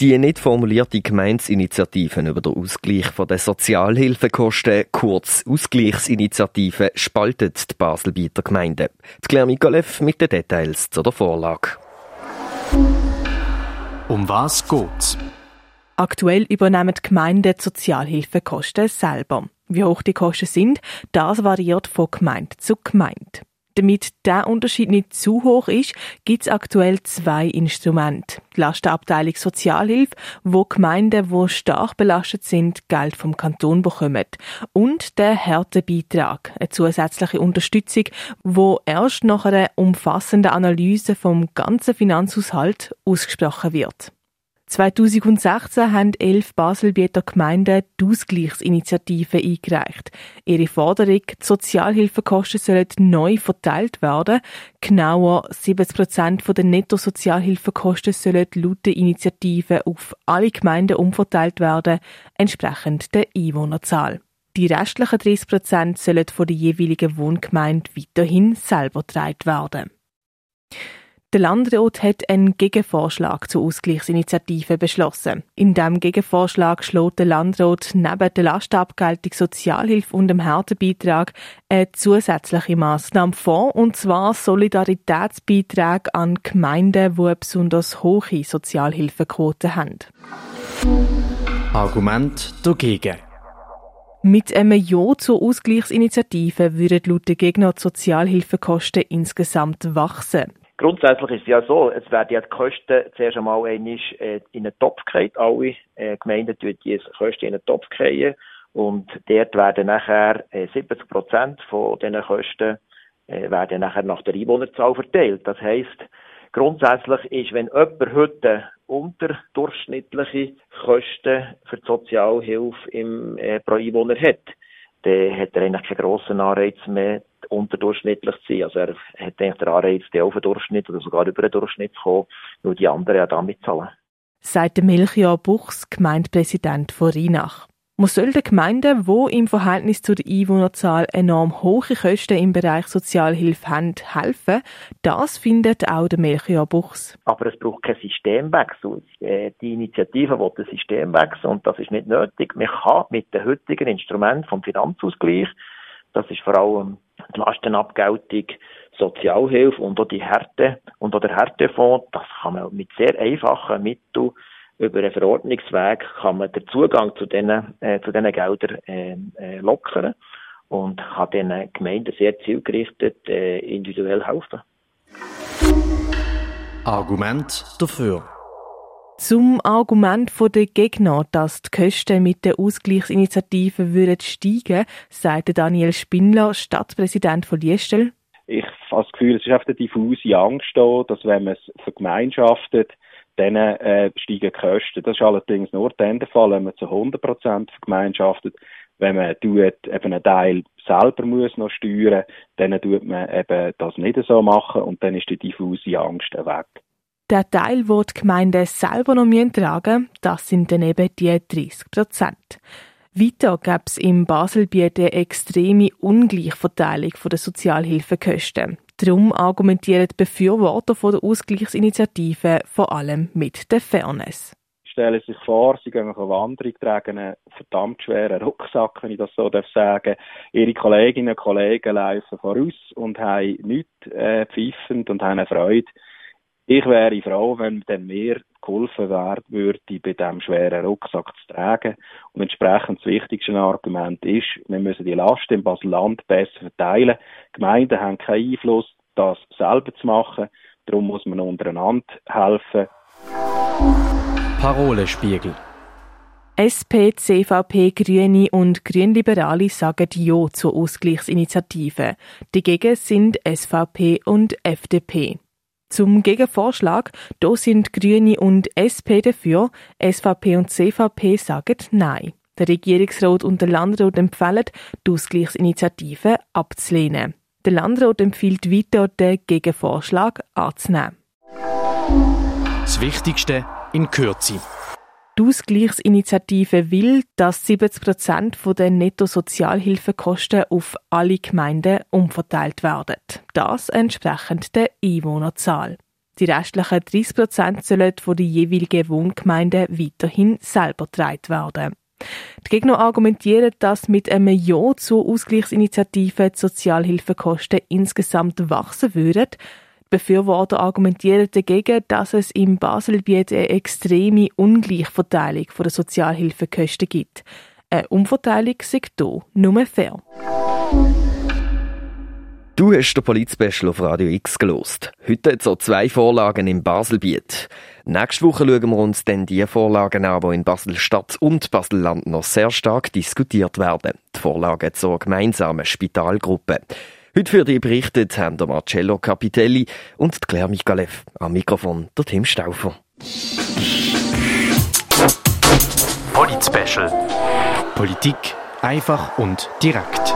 Die nicht formulierte Gemeinsinitiative über den Ausgleich der Sozialhilfekosten, kurz Ausgleichsinitiative, spaltet die Baselbieter Gemeinde. Die Claire Mikolev mit den Details zu der Vorlage. Um was geht's? Aktuell übernehmen die Gemeinden die Sozialhilfekosten selber. Wie hoch die Kosten sind, das variiert von Gemeinde zu Gemeinde. Damit der Unterschied nicht zu hoch ist, gibt es aktuell zwei Instrumente. Die Lastenabteilung Sozialhilfe, wo Gemeinden, wo stark belastet sind, Geld vom Kanton bekommen. Und der Härtebeitrag, eine zusätzliche Unterstützung, wo erst nach einer umfassenden Analyse vom ganzen Finanzhaushalt ausgesprochen wird. 2016 haben elf Baselbieter Gemeinden die Ausgleichsinitiative eingereicht. Ihre Forderung, die Sozialhilfekosten sollen neu verteilt werden. Genauer 70 Prozent der Netto-Sozialhilfekosten sollen laut der Initiative auf alle Gemeinden umverteilt werden, entsprechend der Einwohnerzahl. Die restlichen 30 Prozent sollen von der jeweiligen Wohngemeinde weiterhin selber getragen werden. Der Landrat hat einen Gegenvorschlag zur Ausgleichsinitiative beschlossen. In diesem Gegenvorschlag schlägt der Landrat neben der Lastenabgeltung Sozialhilfe und dem Härtebeitrag eine zusätzliche Massnahme vor, und zwar Solidaritätsbeiträge an Gemeinden, die besonders hohe Sozialhilfequote haben. Argument dagegen. Mit einem Ja zur Ausgleichsinitiative würden laut der Gegner die Sozialhilfekosten insgesamt wachsen. Grundsätzlich ist es ja so, es werden ja die Kosten zuerst einmal einmal äh, in einen Topf gefallen. Alle äh, Gemeinden tun die Kosten in einen Topf fallen. Und dort werden nachher 70 äh, Prozent von diesen Kosten werden nachher nach der Einwohnerzahl verteilt. Das heisst, grundsätzlich ist, wenn jemand heute unterdurchschnittliche Kosten für die Sozialhilfe im, äh, pro Einwohner hat, dann hat er eigentlich keinen grossen Anreiz mehr, unterdurchschnittlich zu sein. Also er hat eigentlich den Anreiz, den auf den Durchschnitt oder sogar über den Durchschnitt zu kommen, nur die anderen ja damit zahlen. Sagt Melchior Buchs, Gemeindepräsident von Rheinach. Man soll den Gemeinden, die im Verhältnis zur Einwohnerzahl enorm hohe Kosten im Bereich Sozialhilfe haben, helfen. Das findet auch der Melchior Buchs. Aber es braucht keinen Systemwechsel. Äh, die Initiative will einen Systemwechsel und das ist nicht nötig. Man kann mit den heutigen Instrumenten vom Finanzausgleich, das ist vor allem die Lastenabgeltung, Sozialhilfe und auch die Härte und auch der Härtefonds, das kann man mit sehr einfachen Mitteln über einen Verordnungsweg kann man den Zugang zu diesen, äh, zu diesen Geldern äh, äh, lockern und kann den Gemeinden sehr zielgerichtet äh, individuell helfen. Argument dafür. Zum Argument der Gegner, dass die Kosten mit der Ausgleichsinitiative würden steigen, sagte Daniel Spindler, Stadtpräsident von Liestel. Ich habe das Gefühl, es ist auf der diffuse Angst da, dass wenn man es vergemeinschaftet, dann äh, steigen die Kosten. Das ist allerdings nur dann der Fall, wenn man zu 100% vergemeinschaftet. Wenn man tut, eben einen Teil selber muss noch steuern, dann tut man eben das nicht so machen und dann ist die diffuse Angst weg. Der Teil, den die Gemeinden selber noch tragen das sind dann eben die 30 Prozent. Weiter gab es im Baselbiet eine extreme Ungleichverteilung der Sozialhilfekosten. Darum argumentieren die Befürworter der Ausgleichsinitiative vor allem mit der Fairness. Stellen Sie sich vor, Sie gehen auf eine Wanderung, tragen einen verdammt schweren Rucksack, wenn ich das so sagen darf Ihre Kolleginnen und Kollegen laufen voraus und haben nichts äh, pfiffend und haben eine Freude. Ich wäre froh, wenn dann mir geholfen werden würde, bei diesem schweren Rucksack zu tragen. Und entsprechend das wichtigste Argument ist, wir müssen die Last im Basel-Land besser verteilen. Gemeinden haben keinen Einfluss, das selber zu machen. Darum muss man untereinander helfen. Parolespiegel. SP, CVP, Grüne und Grünliberale sagen Ja zur Ausgleichsinitiative. Dagegen sind SVP und FDP. Zum Gegenvorschlag, da sind Grüne und SP dafür, SVP und CVP sagen Nein. Der Regierungsrat und der Landrat empfehlen, die Ausgleichsinitiative abzulehnen. Der Landrat empfiehlt weiter, den Gegenvorschlag anzunehmen. Das Wichtigste in Kürze. Die Ausgleichsinitiative will, dass 70 Prozent der Netto-Sozialhilfekosten auf alle Gemeinden umverteilt werden. Das entsprechend der Einwohnerzahl. Die restlichen 30 Prozent sollen von den jeweiligen Wohngemeinden weiterhin selber getragen werden. Die Gegner argumentieren, dass mit einem Ja zur Ausgleichsinitiative die Sozialhilfekosten insgesamt wachsen würden. Befürworter argumentieren dagegen, dass es im Baselgebiet eine extreme Ungleichverteilung der Sozialhilfekosten gibt. Eine Umverteilung sei hier nur fair. Du hast den Polit-Special auf Radio X gelost. Heute so zwei Vorlagen im Baselbiet. Nächste Woche schauen wir uns dann die Vorlagen an, die in Basel-Stadt und Basel-Land noch sehr stark diskutiert werden. Die Vorlagen zur gemeinsamen Spitalgruppe. Heute für die berichtet haben der Marcello Capitelli und die Claire Mikalev. Am Mikrofon der Tim Stauffer. Polit-Special. Politik einfach und direkt.